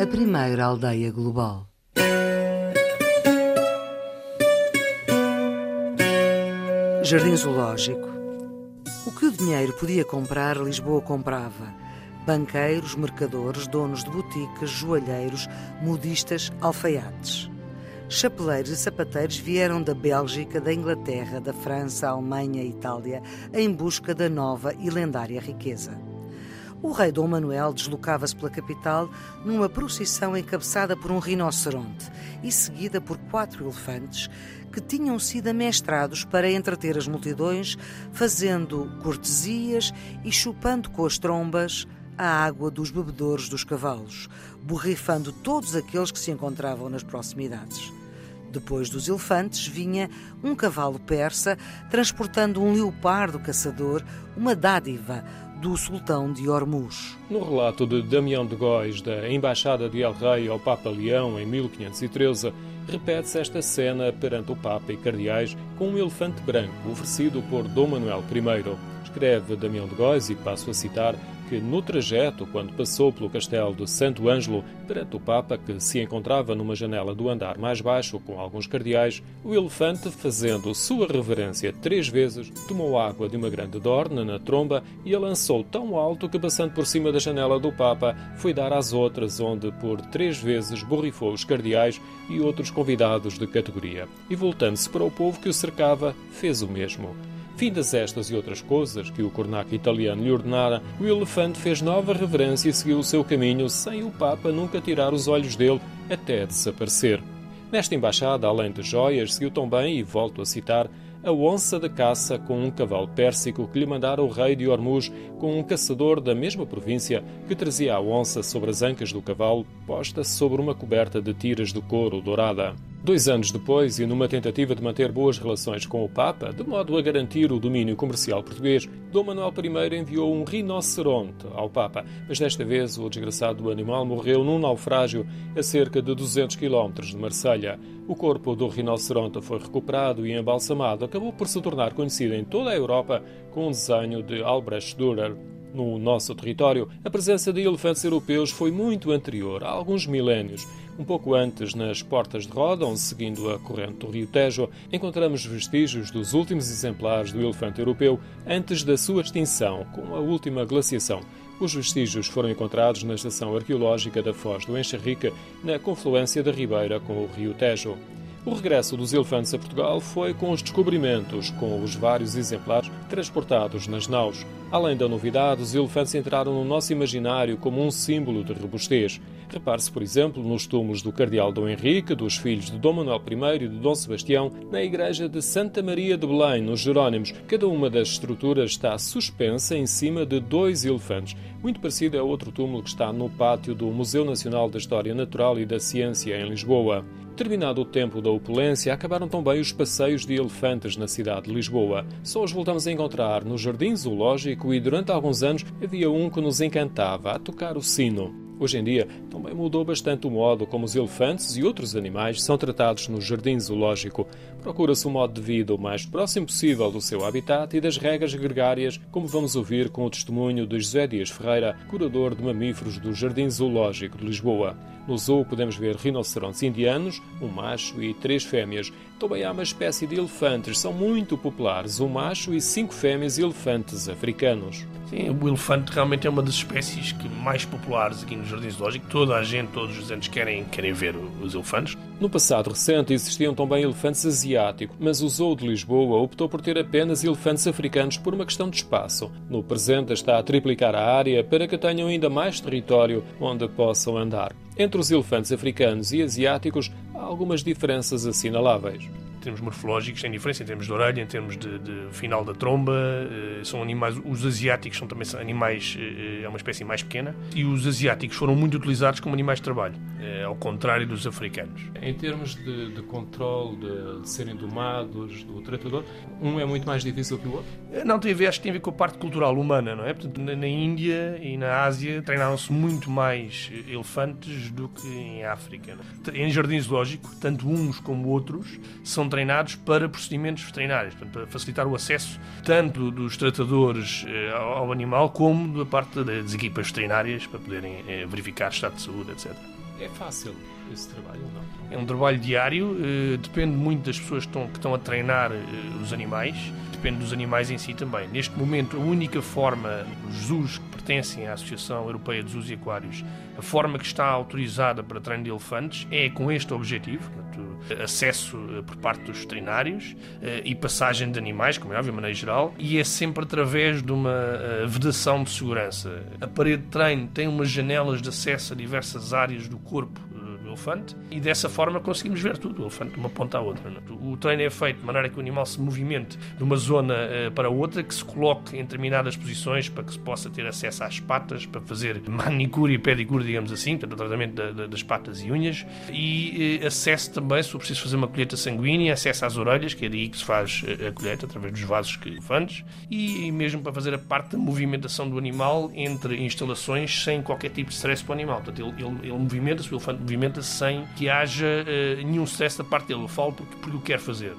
a primeira aldeia global. Jardim Zoológico. O que o dinheiro podia comprar, Lisboa comprava. Banqueiros, mercadores, donos de boutiques, joalheiros, modistas, alfaiates. Chapeleiros e sapateiros vieram da Bélgica, da Inglaterra, da França, Alemanha e Itália em busca da nova e lendária riqueza. O rei Dom Manuel deslocava-se pela capital numa procissão encabeçada por um rinoceronte e seguida por quatro elefantes que tinham sido amestrados para entreter as multidões, fazendo cortesias e chupando com as trombas a água dos bebedouros dos cavalos, borrifando todos aqueles que se encontravam nas proximidades. Depois dos elefantes vinha um cavalo persa transportando um leopardo caçador, uma dádiva do sultão de Hormuz. No relato de Damião de Góis da Embaixada de El Rei ao Papa Leão em 1513, repete-se esta cena perante o Papa e cardeais com um elefante branco oferecido por Dom Manuel I. Escreve Damião de Góis, e passo a citar, que no trajeto, quando passou pelo castelo de Santo Ângelo, perante o Papa, que se encontrava numa janela do andar mais baixo com alguns cardeais, o elefante, fazendo sua reverência três vezes, tomou água de uma grande dorna na tromba e a lançou tão alto que, passando por cima da janela do Papa, foi dar às outras, onde por três vezes borrifou os cardeais e outros convidados de categoria. E voltando-se para o povo que o cercava, fez o mesmo. Findas estas e outras coisas que o cornaco italiano lhe ordenara, o elefante fez nova reverência e seguiu o seu caminho, sem o Papa nunca tirar os olhos dele até desaparecer. Nesta embaixada, além de joias, seguiu também, e volto a citar, a onça de caça com um cavalo pérsico que lhe mandara o rei de Hormuz com um caçador da mesma província que trazia a onça sobre as ancas do cavalo, posta sobre uma coberta de tiras de couro dourada. Dois anos depois, e numa tentativa de manter boas relações com o Papa, de modo a garantir o domínio comercial português, Dom Manuel I enviou um rinoceronte ao Papa, mas desta vez o desgraçado animal morreu num naufrágio a cerca de 200 km de Marselha. O corpo do rinoceronte foi recuperado e embalsamado, acabou por se tornar conhecido em toda a Europa com um desenho de Albrecht Dürer. No nosso território, a presença de elefantes europeus foi muito anterior, há alguns milénios. Um pouco antes, nas Portas de Rodon, seguindo a corrente do Rio Tejo, encontramos vestígios dos últimos exemplares do elefante europeu antes da sua extinção, com a última glaciação. Os vestígios foram encontrados na estação arqueológica da Foz do Enxerrique, na confluência da Ribeira com o Rio Tejo. O regresso dos elefantes a Portugal foi com os descobrimentos, com os vários exemplares transportados nas naus. Além da novidade, os elefantes entraram no nosso imaginário como um símbolo de robustez. Repare-se, por exemplo, nos túmulos do Cardeal Dom Henrique, dos filhos de Dom Manuel I e de Dom Sebastião, na igreja de Santa Maria de Belém, nos Jerónimos. Cada uma das estruturas está suspensa em cima de dois elefantes. Muito parecido é outro túmulo que está no pátio do Museu Nacional da História Natural e da Ciência, em Lisboa. Terminado o tempo da opulência, acabaram também os passeios de elefantes na cidade de Lisboa. Só os voltamos a encontrar no Jardim Zoológico e durante alguns anos havia um que nos encantava, a tocar o sino. Hoje em dia, também mudou bastante o modo como os elefantes e outros animais são tratados no jardim zoológico. Procura-se um modo de vida o mais próximo possível do seu habitat e das regras gregárias, como vamos ouvir com o testemunho de José Dias Ferreira, curador de mamíferos do Jardim Zoológico de Lisboa. No zoo podemos ver rinocerontes indianos, um macho e três fêmeas. Também há uma espécie de elefantes, são muito populares, um macho e cinco fêmeas elefantes africanos. Sim, o elefante realmente é uma das espécies que mais populares aqui no Jardim Zoológico. Toda a gente, todos os anos querem, querem ver os elefantes. No passado recente existiam também elefantes asiáticos, mas o Zoo de Lisboa optou por ter apenas elefantes africanos por uma questão de espaço. No presente está a triplicar a área para que tenham ainda mais território onde possam andar. Entre os elefantes africanos e asiáticos há algumas diferenças assinaláveis em termos morfológicos, tem diferença em termos de orelha, em termos de, de final da tromba. Uh, são animais, os asiáticos são também animais, uh, é uma espécie mais pequena, e os asiáticos foram muito utilizados como animais de trabalho, uh, ao contrário dos africanos. Em termos de, de controle, de, de, serem domados, do tratador, um é muito mais difícil que o outro? Não, tem a ver, acho que tem a ver com a parte cultural humana, não é? Portanto, na, na Índia e na Ásia treinaram-se muito mais elefantes do que em África. Em jardim zoológico, tanto uns como outros são treinados para procedimentos veterinários, para facilitar o acesso tanto dos tratadores eh, ao animal como da parte das equipas veterinárias para poderem eh, verificar estado de saúde, etc. É fácil esse trabalho ou não? É um trabalho diário, eh, depende muito das pessoas que estão, que estão a treinar os animais, depende dos animais em si também. Neste momento, a única forma, os zoos que pertencem à Associação Europeia de Zoos e Aquários, a forma que está autorizada para treino de elefantes é com este objetivo, acesso eh, por parte dos veterinários e passagem de animais, como é óbvio, de maneira geral, e é sempre através de uma vedação de segurança. A parede de treino tem umas janelas de acesso a diversas áreas do corpo elefante e dessa forma conseguimos ver tudo, o elefante de uma ponta à outra. É? O treino é feito de maneira que o animal se movimente de uma zona uh, para outra, que se coloque em determinadas posições para que se possa ter acesso às patas, para fazer manicure e pedicure, digamos assim, portanto, o tratamento da, da, das patas e unhas, e uh, acesso também, se for preciso fazer uma colheita sanguínea, acesso às orelhas, que é daí que se faz uh, a colheita, através dos vasos que elefantes, e, e mesmo para fazer a parte da movimentação do animal entre instalações sem qualquer tipo de stress para o animal. Portanto, ele, ele, ele movimenta-se, o elefante movimenta-se sem que haja uh, nenhum stress da parte dele. Eu falo porque, porque o quero fazer.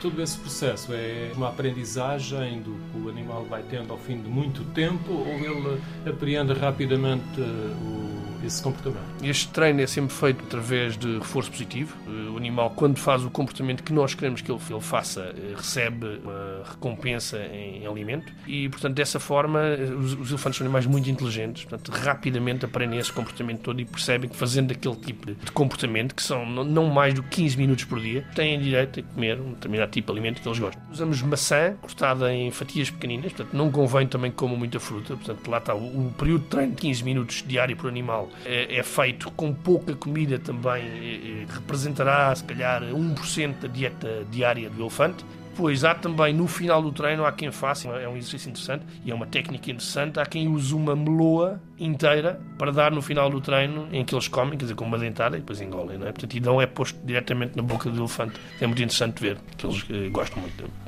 Todo esse processo é uma aprendizagem do que o animal vai tendo ao fim de muito tempo ou ele apreende rapidamente uh, o esse comportamento. Este treino é sempre feito através de reforço positivo. Eh, o animal, quando faz o comportamento que nós queremos que ele, faça, eh, recebe uma recompensa em, alimento e, portanto, dessa forma, eh, os, os, elefantes são animais muito inteligentes, portanto, rapidamente aprendem esse comportamento todo e percebem que fazendo aquele tipo de comportamento, que são não mais do que 15 minutos por dia, têm direito a comer um determinado tipo de alimento que eles gostam. Usamos maçã cortada em fatias pequeninas, portanto, não convém também que comam muita fruta, portanto, lá está o, o período de treino de 15 minutos diário por animal é, é feito com pouca comida também, é, é representará se calhar 1% da dieta diária do elefante. Pois há também no final do treino, há quem faça, é um exercício interessante e é uma técnica interessante, há quem use uma meloa inteira para dar no final do treino em que eles comem, quer dizer, com uma dentada e depois engolem, não é? Portanto, e não é posto diretamente na boca do elefante. É muito interessante ver, que eles eh, gostam muito.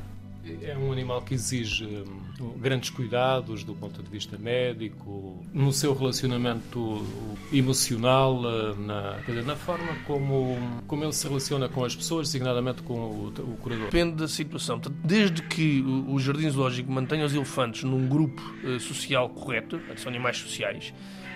É um animal que exige hum, grandes cuidados do ponto de vista médico, no seu relacionamento emocional, eh, na, dizer, na forma como, como ele se relaciona com as pessoas, designadamente com o, o curador. Depende da situação. Desde que o, Jardim Zoológico mantenha os elefantes num grupo uh, social correto, são animais sociais,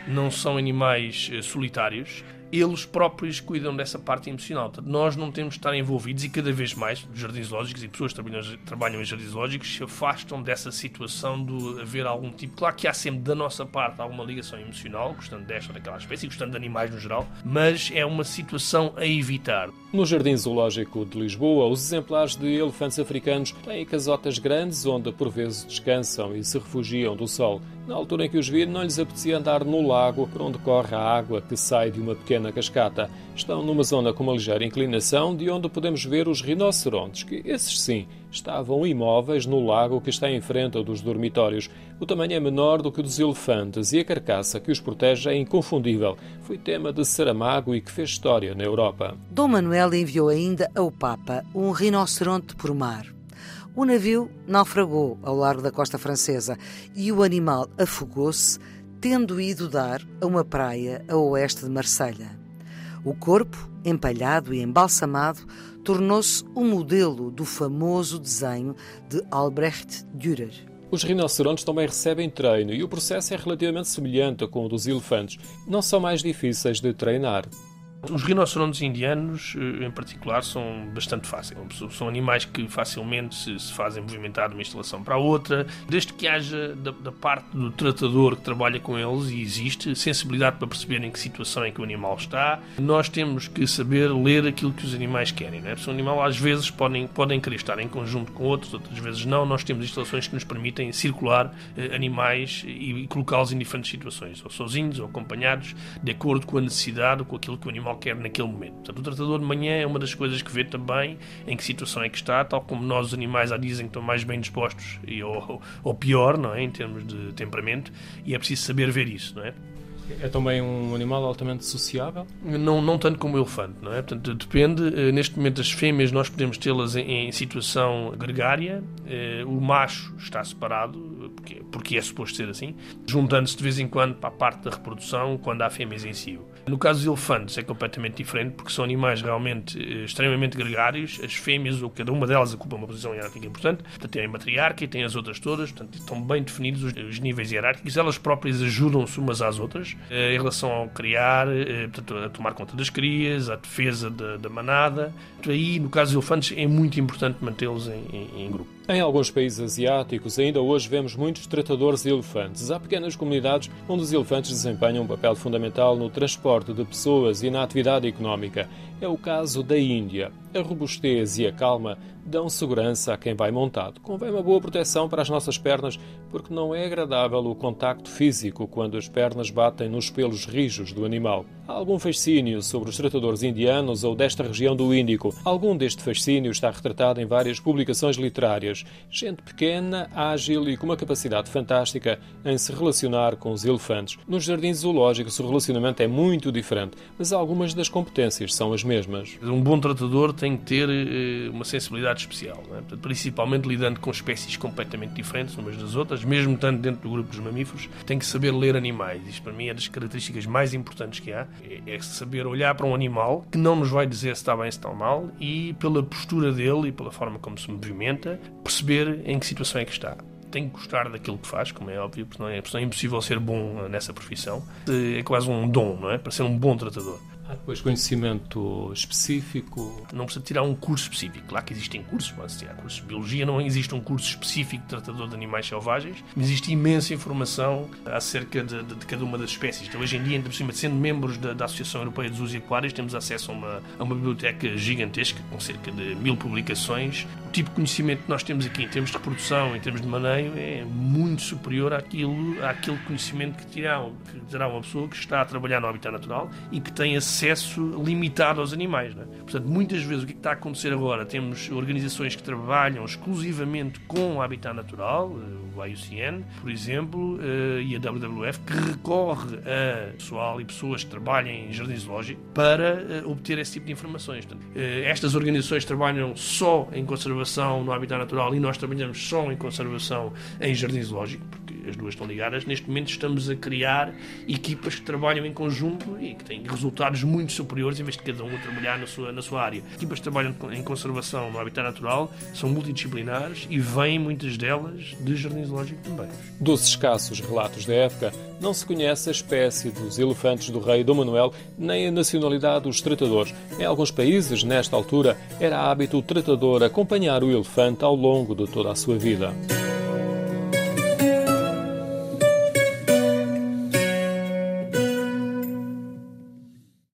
não são animais uh, solitários, eles próprios cuidam dessa parte emocional. Portanto, nós não temos de estar envolvidos e cada vez mais os jardins lógicos e pessoas que trabalham, trabalham em jardins lógicos se afastam dessa situação de haver algum tipo. Claro que há sempre da nossa parte alguma ligação emocional, gostando desta ou daquela espécie, gostando de animais no geral, mas é uma situação a evitar. No Jardim Zoológico de Lisboa, os exemplares de elefantes africanos têm casotas grandes onde por vezes descansam e se refugiam do sol. Na altura em que os vi, não lhes apetecia andar no lago por onde corre a água que sai de uma pequena cascata. Estão numa zona com uma ligeira inclinação, de onde podemos ver os rinocerontes, que esses sim estavam imóveis no lago que está em frente dos dormitórios. O tamanho é menor do que o dos elefantes e a carcaça que os protege é inconfundível. Foi tema de Saramago e que fez história na Europa. Dom Manuel enviou ainda ao Papa um rinoceronte por mar. O navio naufragou ao largo da costa francesa e o animal afogou-se, tendo ido dar a uma praia a oeste de Marselha. O corpo, empalhado e embalsamado, tornou-se o um modelo do famoso desenho de Albrecht Dürer. Os rinocerontes também recebem treino e o processo é relativamente semelhante com o dos elefantes. Não são mais difíceis de treinar. Os rinocerontes indianos, eh, em particular, são bastante fáceis. São animais que facilmente se, se fazem movimentar de uma instalação para outra, desde que haja da, da, parte do tratador que trabalha com eles e existe sensibilidade para perceber em que situação é que o animal está. Nós temos que saber ler aquilo que os animais querem. Né? Se um animal às vezes podem, podem querer estar em conjunto com outros, outras vezes não. Nós temos instalações que nos permitem circular eh, animais e, e colocá-los em diferentes situações, ou sozinhos ou acompanhados, de acordo com a necessidade, com aquilo que o animal qualquer naquele momento. Portanto, o tratador de manhã é uma das coisas que vê também em que situação é que está, tal como nós, os animais, já dizem que estão mais bem dispostos e, ou, ou pior, não é? em termos de temperamento, e é preciso saber ver isso. Não é? É também um animal altamente sociável? Não, não tanto como o elefante, não é? Portanto, depende. Eh, neste momento, as fêmeas nós podemos tê-las em, em, situação gregária, eh, o macho está separado, porque, porque é suposto ser assim, juntando-se de vez em quando para a parte da reprodução, quando há fêmeas em si. No caso dos elefantes é completamente diferente porque são animais realmente eh, extremamente gregários. As fêmeas, ou cada uma delas ocupa uma posição hierárquica importante. Portanto, tem a matriarca e tem as outras todas. Portanto, estão bem definidos os, níveis hierárquicos. Elas próprias ajudam-se umas às outras eh, em relação ao criar, eh, portanto, a tomar conta das crias, à defesa da, da manada. Aí, no caso dos elefantes, é muito importante mantê-los em, em, em grupo. Em alguns países asiáticos, ainda hoje vemos muitos tratadores de elefantes. Há pequenas comunidades onde os elefantes desempenham um papel fundamental no transporte de pessoas e na atividade económica. É o caso da Índia. A robustez e a calma dão segurança a quem vai montado. Convém uma boa proteção para as nossas pernas, porque não é agradável o contacto físico quando as pernas batem nos pelos rijos do animal. Algum fascínio sobre os tratadores indianos ou desta região do Índico. Algum deste fascínio está retratado em várias publicações literárias. Gente pequena, ágil e com uma capacidade fantástica em se relacionar com os elefantes. Nos jardins zoológicos o relacionamento é muito diferente, mas algumas das competências são as mesmas. Um bom tratador tem que ter eh, uma sensibilidade especial, é? principalmente lidando com espécies completamente diferentes umas das outras, mesmo estando dentro do grupo dos mamíferos, tem que saber ler animais. Isto para mim é das características mais importantes que há, é, saber olhar para um animal que não nos vai dizer se está bem, se está mal, e pela postura dele e pela forma como se movimenta, perceber em que situação é que está tem que gostar daquilo que faz, como é óbvio, porque não é, porque não é impossível ser bom nessa profissão. É quase um dom, não é? Para ser um bom tratador. Há depois conhecimento específico? Não precisa tirar um curso específico. Claro que existem cursos, pode tirar cursos de biologia, não existe um curso específico de tratador de animais selvagens, mas existe imensa informação acerca de, de, de cada uma das espécies. Então, hoje em dia, por cima, sendo membros da, da Associação Europeia de Zoos e Aquários, temos acesso a uma, a uma biblioteca gigantesca, com cerca de mil publicações. O tipo de conhecimento que nós temos aqui, em termos de reprodução, em termos de maneio, é muito superior àquilo, àquele conhecimento que terá, que terá uma pessoa que está a trabalhar no habitat natural e que tem acesso acesso limitado aos animais. É? Portanto, muitas vezes o que, é que está a acontecer agora? Temos organizações que trabalham exclusivamente com o habitat natural, eh, o IUCN, por exemplo, eh, e a WWF, que recorre a pessoal e pessoas que trabalham em jardins zoológicos para eh, obter esse tipo de informações. Portanto, estas organizações trabalham só em conservação no habitat natural e nós trabalhamos só em conservação em jardins zoológicos, as duas estão ligadas. Neste momento estamos a criar equipas que trabalham em conjunto e que têm resultados muito superiores em vez de cada um a trabalhar na sua, na sua área. Equipas que trabalham em conservação no habitat natural são multidisciplinares e vêm muitas delas de jardim zoológico também. Dos escassos relatos da época, não se conhece a espécie dos elefantes do rei Dom Manuel nem a nacionalidade dos tratadores. Em alguns países, nesta altura, era hábito o tratador acompanhar o elefante ao longo de toda a sua vida.